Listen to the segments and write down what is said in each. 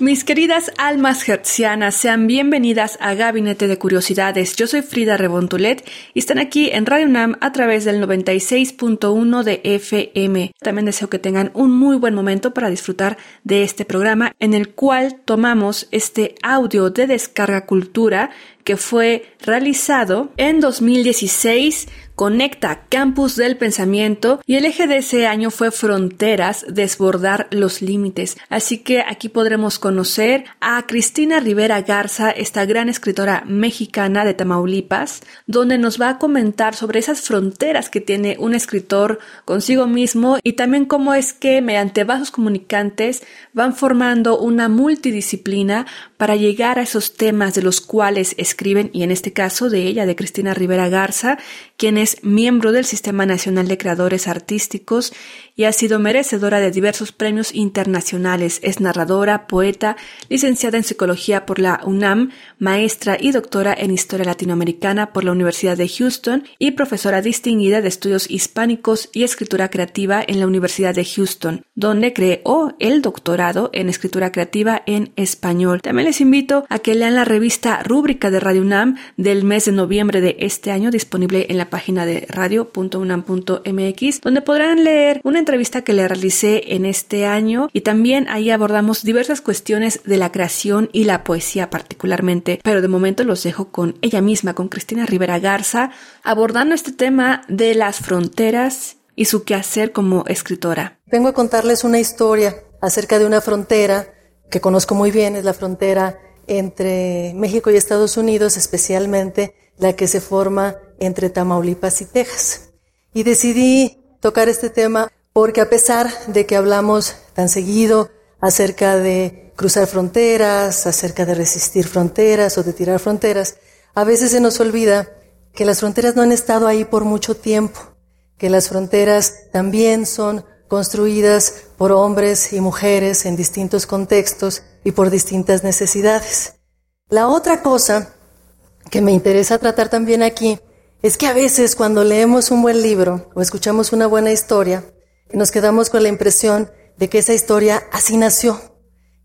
Mis queridas almas hertzianas, sean bienvenidas a Gabinete de Curiosidades. Yo soy Frida Rebontulet y están aquí en Radio UNAM a través del 96.1 de FM. También deseo que tengan un muy buen momento para disfrutar de este programa en el cual tomamos este audio de descarga cultura que fue realizado en 2016 conecta campus del pensamiento y el eje de ese año fue fronteras, desbordar los límites. Así que aquí podremos conocer a Cristina Rivera Garza, esta gran escritora mexicana de Tamaulipas, donde nos va a comentar sobre esas fronteras que tiene un escritor consigo mismo y también cómo es que mediante vasos comunicantes van formando una multidisciplina para llegar a esos temas de los cuales escriben y en este caso de ella, de Cristina Rivera Garza, quien es miembro del Sistema Nacional de Creadores Artísticos y ha sido merecedora de diversos premios internacionales. Es narradora, poeta, licenciada en Psicología por la UNAM, maestra y doctora en Historia Latinoamericana por la Universidad de Houston y profesora distinguida de Estudios Hispánicos y Escritura Creativa en la Universidad de Houston, donde creó el doctorado en Escritura Creativa en Español. También les invito a que lean la revista Rúbrica de Radio UNAM del mes de noviembre de este año disponible en la página de radio.unam.mx donde podrán leer una entrevista que le realicé en este año y también ahí abordamos diversas cuestiones de la creación y la poesía particularmente, pero de momento los dejo con ella misma, con Cristina Rivera Garza, abordando este tema de las fronteras y su quehacer como escritora. Vengo a contarles una historia acerca de una frontera que conozco muy bien, es la frontera entre México y Estados Unidos, especialmente la que se forma entre Tamaulipas y Texas. Y decidí tocar este tema porque a pesar de que hablamos tan seguido acerca de cruzar fronteras, acerca de resistir fronteras o de tirar fronteras, a veces se nos olvida que las fronteras no han estado ahí por mucho tiempo, que las fronteras también son construidas por hombres y mujeres en distintos contextos y por distintas necesidades. La otra cosa que me interesa tratar también aquí es que a veces cuando leemos un buen libro o escuchamos una buena historia, nos quedamos con la impresión de que esa historia así nació,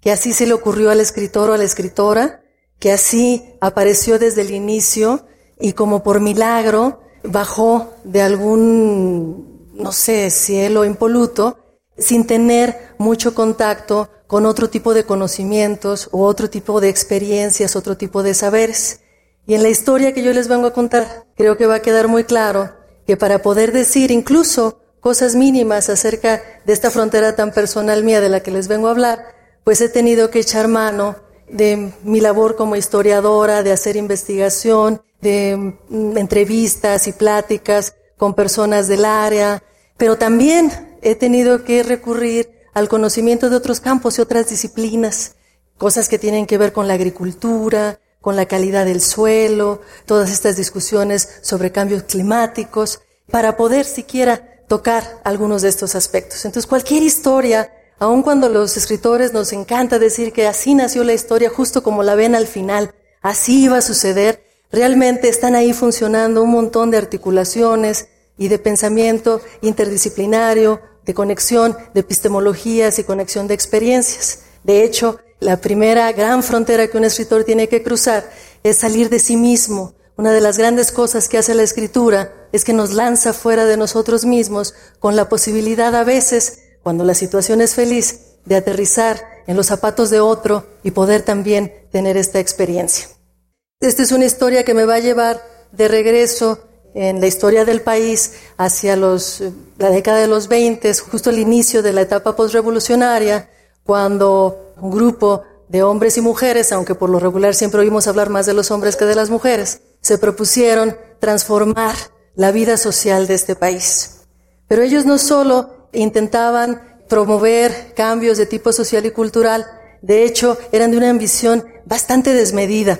que así se le ocurrió al escritor o a la escritora, que así apareció desde el inicio y como por milagro bajó de algún, no sé, cielo impoluto, sin tener mucho contacto con otro tipo de conocimientos o otro tipo de experiencias, otro tipo de saberes. Y en la historia que yo les vengo a contar, creo que va a quedar muy claro que para poder decir incluso cosas mínimas acerca de esta frontera tan personal mía de la que les vengo a hablar, pues he tenido que echar mano de mi labor como historiadora, de hacer investigación, de mm, entrevistas y pláticas con personas del área, pero también he tenido que recurrir al conocimiento de otros campos y otras disciplinas, cosas que tienen que ver con la agricultura, con la calidad del suelo, todas estas discusiones sobre cambios climáticos, para poder siquiera tocar algunos de estos aspectos. Entonces, cualquier historia, aun cuando los escritores nos encanta decir que así nació la historia, justo como la ven al final, así iba a suceder, realmente están ahí funcionando un montón de articulaciones y de pensamiento interdisciplinario, de conexión de epistemologías y conexión de experiencias. De hecho, la primera gran frontera que un escritor tiene que cruzar es salir de sí mismo. Una de las grandes cosas que hace la escritura es que nos lanza fuera de nosotros mismos con la posibilidad a veces, cuando la situación es feliz, de aterrizar en los zapatos de otro y poder también tener esta experiencia. Esta es una historia que me va a llevar de regreso en la historia del país hacia los, la década de los 20, justo el inicio de la etapa postrevolucionaria, cuando un grupo de hombres y mujeres, aunque por lo regular siempre oímos hablar más de los hombres que de las mujeres, se propusieron transformar la vida social de este país. Pero ellos no solo intentaban promover cambios de tipo social y cultural De hecho, eran de una ambición bastante desmedida.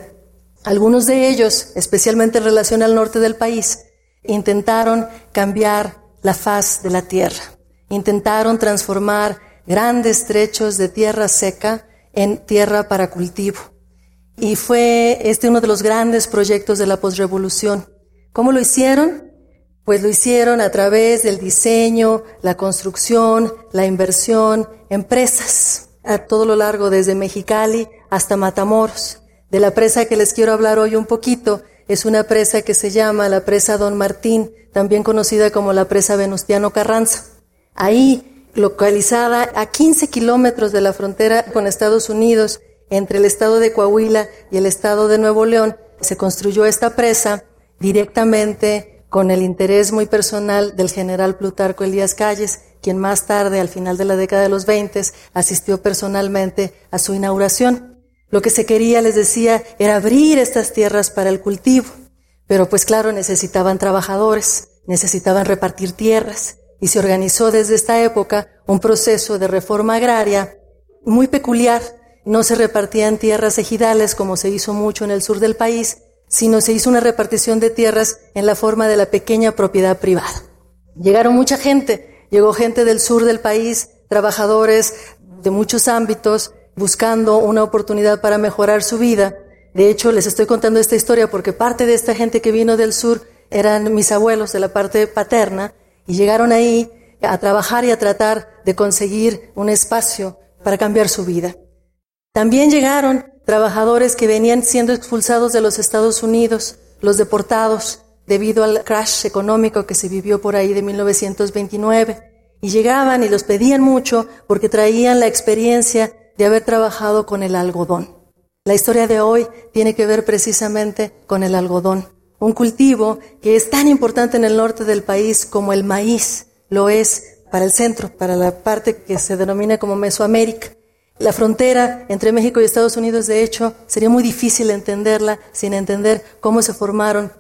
Algunos de ellos, especialmente en relación al norte del país, intentaron cambiar la faz de la tierra. Intentaron transformar grandes trechos de tierra seca en tierra para cultivo. Y fue este uno de los grandes proyectos de la posrevolución. ¿Cómo lo hicieron? Pues lo hicieron a través del diseño, la construcción, la inversión, empresas, a todo lo largo desde Mexicali hasta Matamoros. De la presa que les quiero hablar hoy un poquito, es una presa que se llama la presa Don Martín, también conocida como la presa Venustiano Carranza. Ahí, localizada a 15 kilómetros de la frontera con Estados Unidos, entre el estado de Coahuila y el estado de Nuevo León, se construyó esta presa directamente con el interés muy personal del general Plutarco Elías Calles, quien más tarde, al final de la década de los 20, asistió personalmente a su inauguración. Lo que se quería, les decía, era abrir estas tierras para el cultivo, pero pues claro, necesitaban trabajadores, necesitaban repartir tierras, y se organizó desde esta época un proceso de reforma agraria muy peculiar. No se repartían tierras ejidales como se hizo mucho en el sur del país, sino se hizo una repartición de tierras en la forma de la pequeña propiedad privada. Llegaron mucha gente, llegó gente del sur del país, trabajadores de muchos ámbitos, buscando una oportunidad para mejorar su vida. De hecho, les estoy contando esta historia porque parte de esta gente que vino del sur eran mis abuelos de la parte paterna y llegaron ahí a trabajar y a tratar de conseguir un espacio para cambiar su vida. También llegaron trabajadores que venían siendo expulsados de los Estados Unidos, los deportados, debido al crash económico que se vivió por ahí de 1929. Y llegaban y los pedían mucho porque traían la experiencia de haber trabajado con el algodón. La historia de hoy tiene que ver precisamente con el algodón, un cultivo que es tan importante en el norte del país como el maíz lo es para el centro, para la parte que se denomina como Mesoamérica. La frontera entre México y Estados Unidos, de hecho, sería muy difícil entenderla sin entender cómo se formaron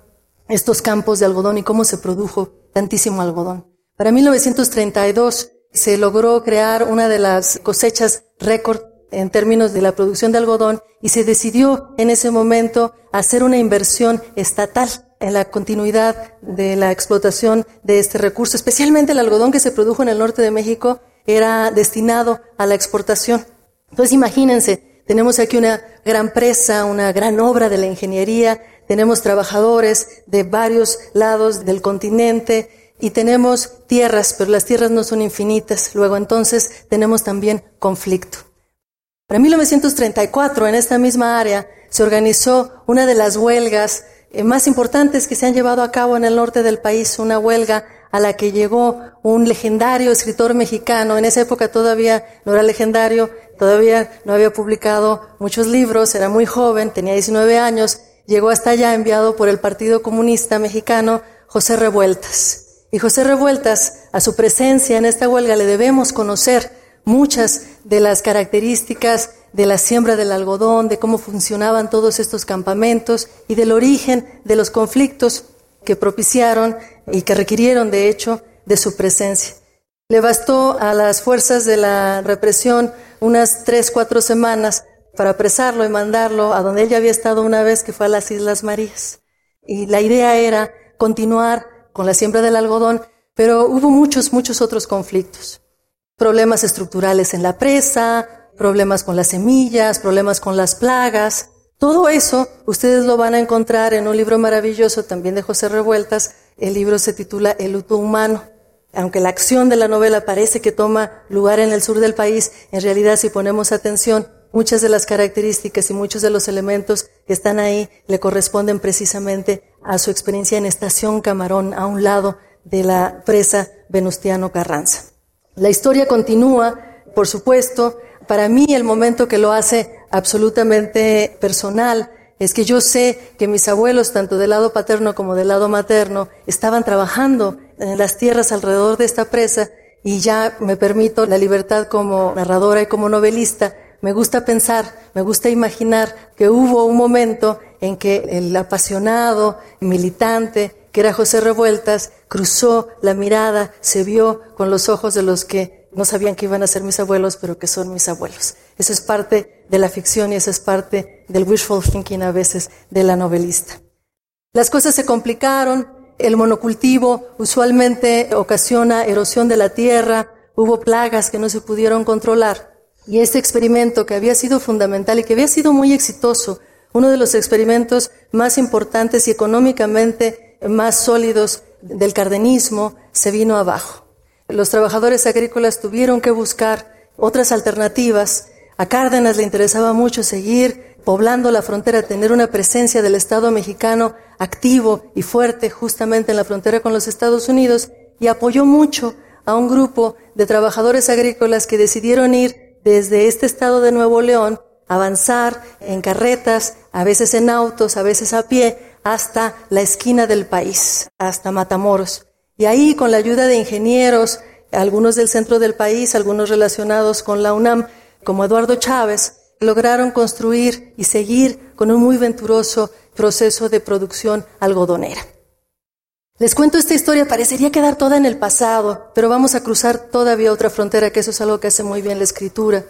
estos campos de algodón y cómo se produjo tantísimo algodón. Para 1932 se logró crear una de las cosechas récord en términos de la producción de algodón y se decidió en ese momento hacer una inversión estatal en la continuidad de la explotación de este recurso, especialmente el algodón que se produjo en el norte de México era destinado a la exportación. Entonces imagínense, tenemos aquí una gran presa, una gran obra de la ingeniería, tenemos trabajadores de varios lados del continente, y tenemos tierras, pero las tierras no son infinitas. Luego entonces tenemos también conflicto. Para 1934, en esta misma área, se organizó una de las huelgas eh, más importantes que se han llevado a cabo en el norte del país, una huelga a la que llegó un legendario escritor mexicano. En esa época todavía no era legendario, todavía no había publicado muchos libros, era muy joven, tenía 19 años, llegó hasta allá enviado por el Partido Comunista Mexicano José Revueltas. Y José Revueltas, a su presencia en esta huelga le debemos conocer muchas de las características de la siembra del algodón, de cómo funcionaban todos estos campamentos y del origen de los conflictos que propiciaron y que requirieron, de hecho, de su presencia. Le bastó a las fuerzas de la represión unas tres, cuatro semanas para apresarlo y mandarlo a donde él ya había estado una vez, que fue a las Islas Marías. Y la idea era continuar con la siembra del algodón, pero hubo muchos, muchos otros conflictos. Problemas estructurales en la presa, problemas con las semillas, problemas con las plagas. Todo eso ustedes lo van a encontrar en un libro maravilloso también de José Revueltas. El libro se titula El luto humano. Aunque la acción de la novela parece que toma lugar en el sur del país, en realidad si ponemos atención, muchas de las características y muchos de los elementos que están ahí le corresponden precisamente a su experiencia en Estación Camarón, a un lado de la presa Venustiano Carranza. La historia continúa, por supuesto. Para mí el momento que lo hace absolutamente personal es que yo sé que mis abuelos, tanto del lado paterno como del lado materno, estaban trabajando en las tierras alrededor de esta presa y ya me permito la libertad como narradora y como novelista. Me gusta pensar, me gusta imaginar que hubo un momento en que el apasionado militante que era José Revueltas cruzó la mirada, se vio con los ojos de los que no sabían que iban a ser mis abuelos, pero que son mis abuelos. Eso es parte de la ficción y eso es parte del wishful thinking a veces de la novelista. Las cosas se complicaron, el monocultivo usualmente ocasiona erosión de la tierra, hubo plagas que no se pudieron controlar. Y este experimento que había sido fundamental y que había sido muy exitoso, uno de los experimentos más importantes y económicamente más sólidos del cardenismo, se vino abajo. Los trabajadores agrícolas tuvieron que buscar otras alternativas. A Cárdenas le interesaba mucho seguir poblando la frontera, tener una presencia del Estado mexicano activo y fuerte justamente en la frontera con los Estados Unidos y apoyó mucho a un grupo de trabajadores agrícolas que decidieron ir desde este estado de Nuevo León, avanzar en carretas, a veces en autos, a veces a pie, hasta la esquina del país, hasta Matamoros. Y ahí, con la ayuda de ingenieros, algunos del centro del país, algunos relacionados con la UNAM, como Eduardo Chávez, lograron construir y seguir con un muy venturoso proceso de producción algodonera. Les cuento esta historia, parecería quedar toda en el pasado, pero vamos a cruzar todavía otra frontera, que eso es algo que hace muy bien la escritura.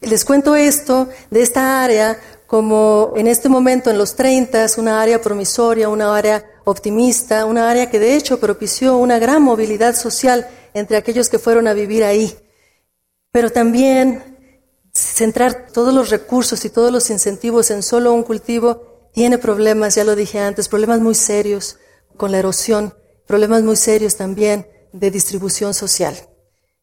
Les cuento esto de esta área como en este momento, en los 30, una área promisoria, una área optimista, una área que de hecho propició una gran movilidad social entre aquellos que fueron a vivir ahí. Pero también centrar todos los recursos y todos los incentivos en solo un cultivo tiene problemas, ya lo dije antes, problemas muy serios con la erosión, problemas muy serios también de distribución social.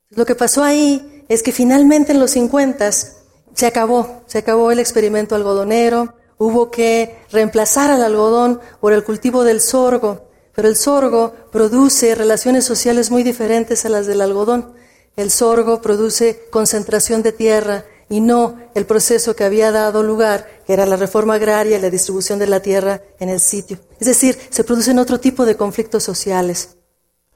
Lo que pasó ahí es que finalmente en los 50 se acabó, se acabó el experimento algodonero, hubo que reemplazar al algodón por el cultivo del sorgo, pero el sorgo produce relaciones sociales muy diferentes a las del algodón. El sorgo produce concentración de tierra y no el proceso que había dado lugar, que era la reforma agraria y la distribución de la tierra en el sitio. Es decir, se producen otro tipo de conflictos sociales.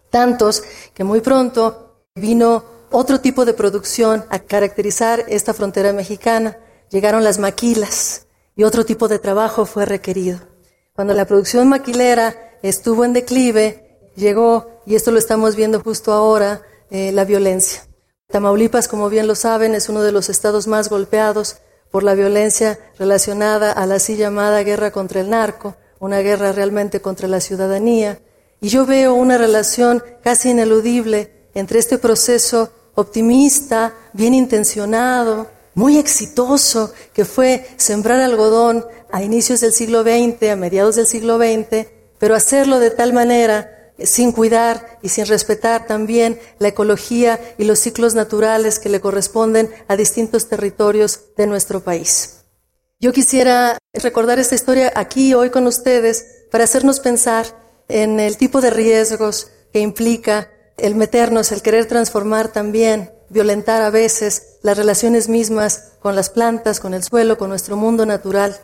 Tantos que muy pronto vino otro tipo de producción a caracterizar esta frontera mexicana. Llegaron las maquilas y otro tipo de trabajo fue requerido. Cuando la producción maquilera estuvo en declive, llegó, y esto lo estamos viendo justo ahora, eh, la violencia. Tamaulipas, como bien lo saben, es uno de los estados más golpeados por la violencia relacionada a la así llamada guerra contra el narco, una guerra realmente contra la ciudadanía. Y yo veo una relación casi ineludible entre este proceso optimista, bien intencionado, muy exitoso, que fue sembrar algodón a inicios del siglo XX, a mediados del siglo XX, pero hacerlo de tal manera sin cuidar y sin respetar también la ecología y los ciclos naturales que le corresponden a distintos territorios de nuestro país. Yo quisiera recordar esta historia aquí hoy con ustedes para hacernos pensar en el tipo de riesgos que implica el meternos, el querer transformar también, violentar a veces las relaciones mismas con las plantas, con el suelo, con nuestro mundo natural.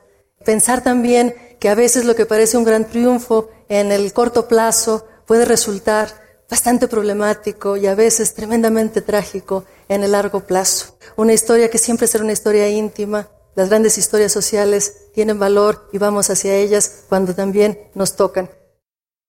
Pensar también que a veces lo que parece un gran triunfo en el corto plazo puede resultar bastante problemático y a veces tremendamente trágico en el largo plazo. Una historia que siempre será una historia íntima. Las grandes historias sociales tienen valor y vamos hacia ellas cuando también nos tocan.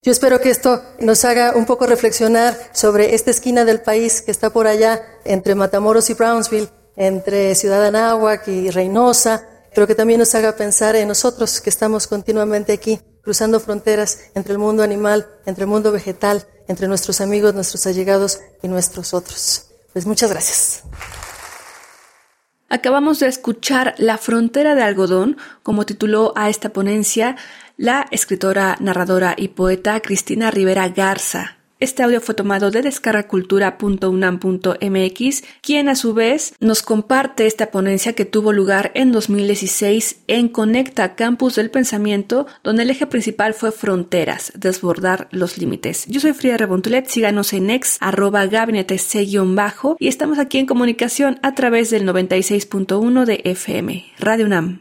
Yo espero que esto nos haga un poco reflexionar sobre esta esquina del país que está por allá entre Matamoros y Brownsville, entre Ciudad Anáhuac y Reynosa, pero que también nos haga pensar en nosotros que estamos continuamente aquí, cruzando fronteras entre el mundo animal, entre el mundo vegetal, entre nuestros amigos, nuestros allegados y nuestros otros. Pues muchas gracias. Acabamos de escuchar La frontera de algodón, como tituló a esta ponencia la escritora, narradora y poeta Cristina Rivera Garza. Este audio fue tomado de descargacultura.unam.mx, quien a su vez nos comparte esta ponencia que tuvo lugar en 2016 en Conecta Campus del Pensamiento, donde el eje principal fue fronteras, desbordar los límites. Yo soy Frida Rebontulet, síganos en ex, arroba gabinete bajo y estamos aquí en comunicación a través del 96.1 de FM, Radio UNAM.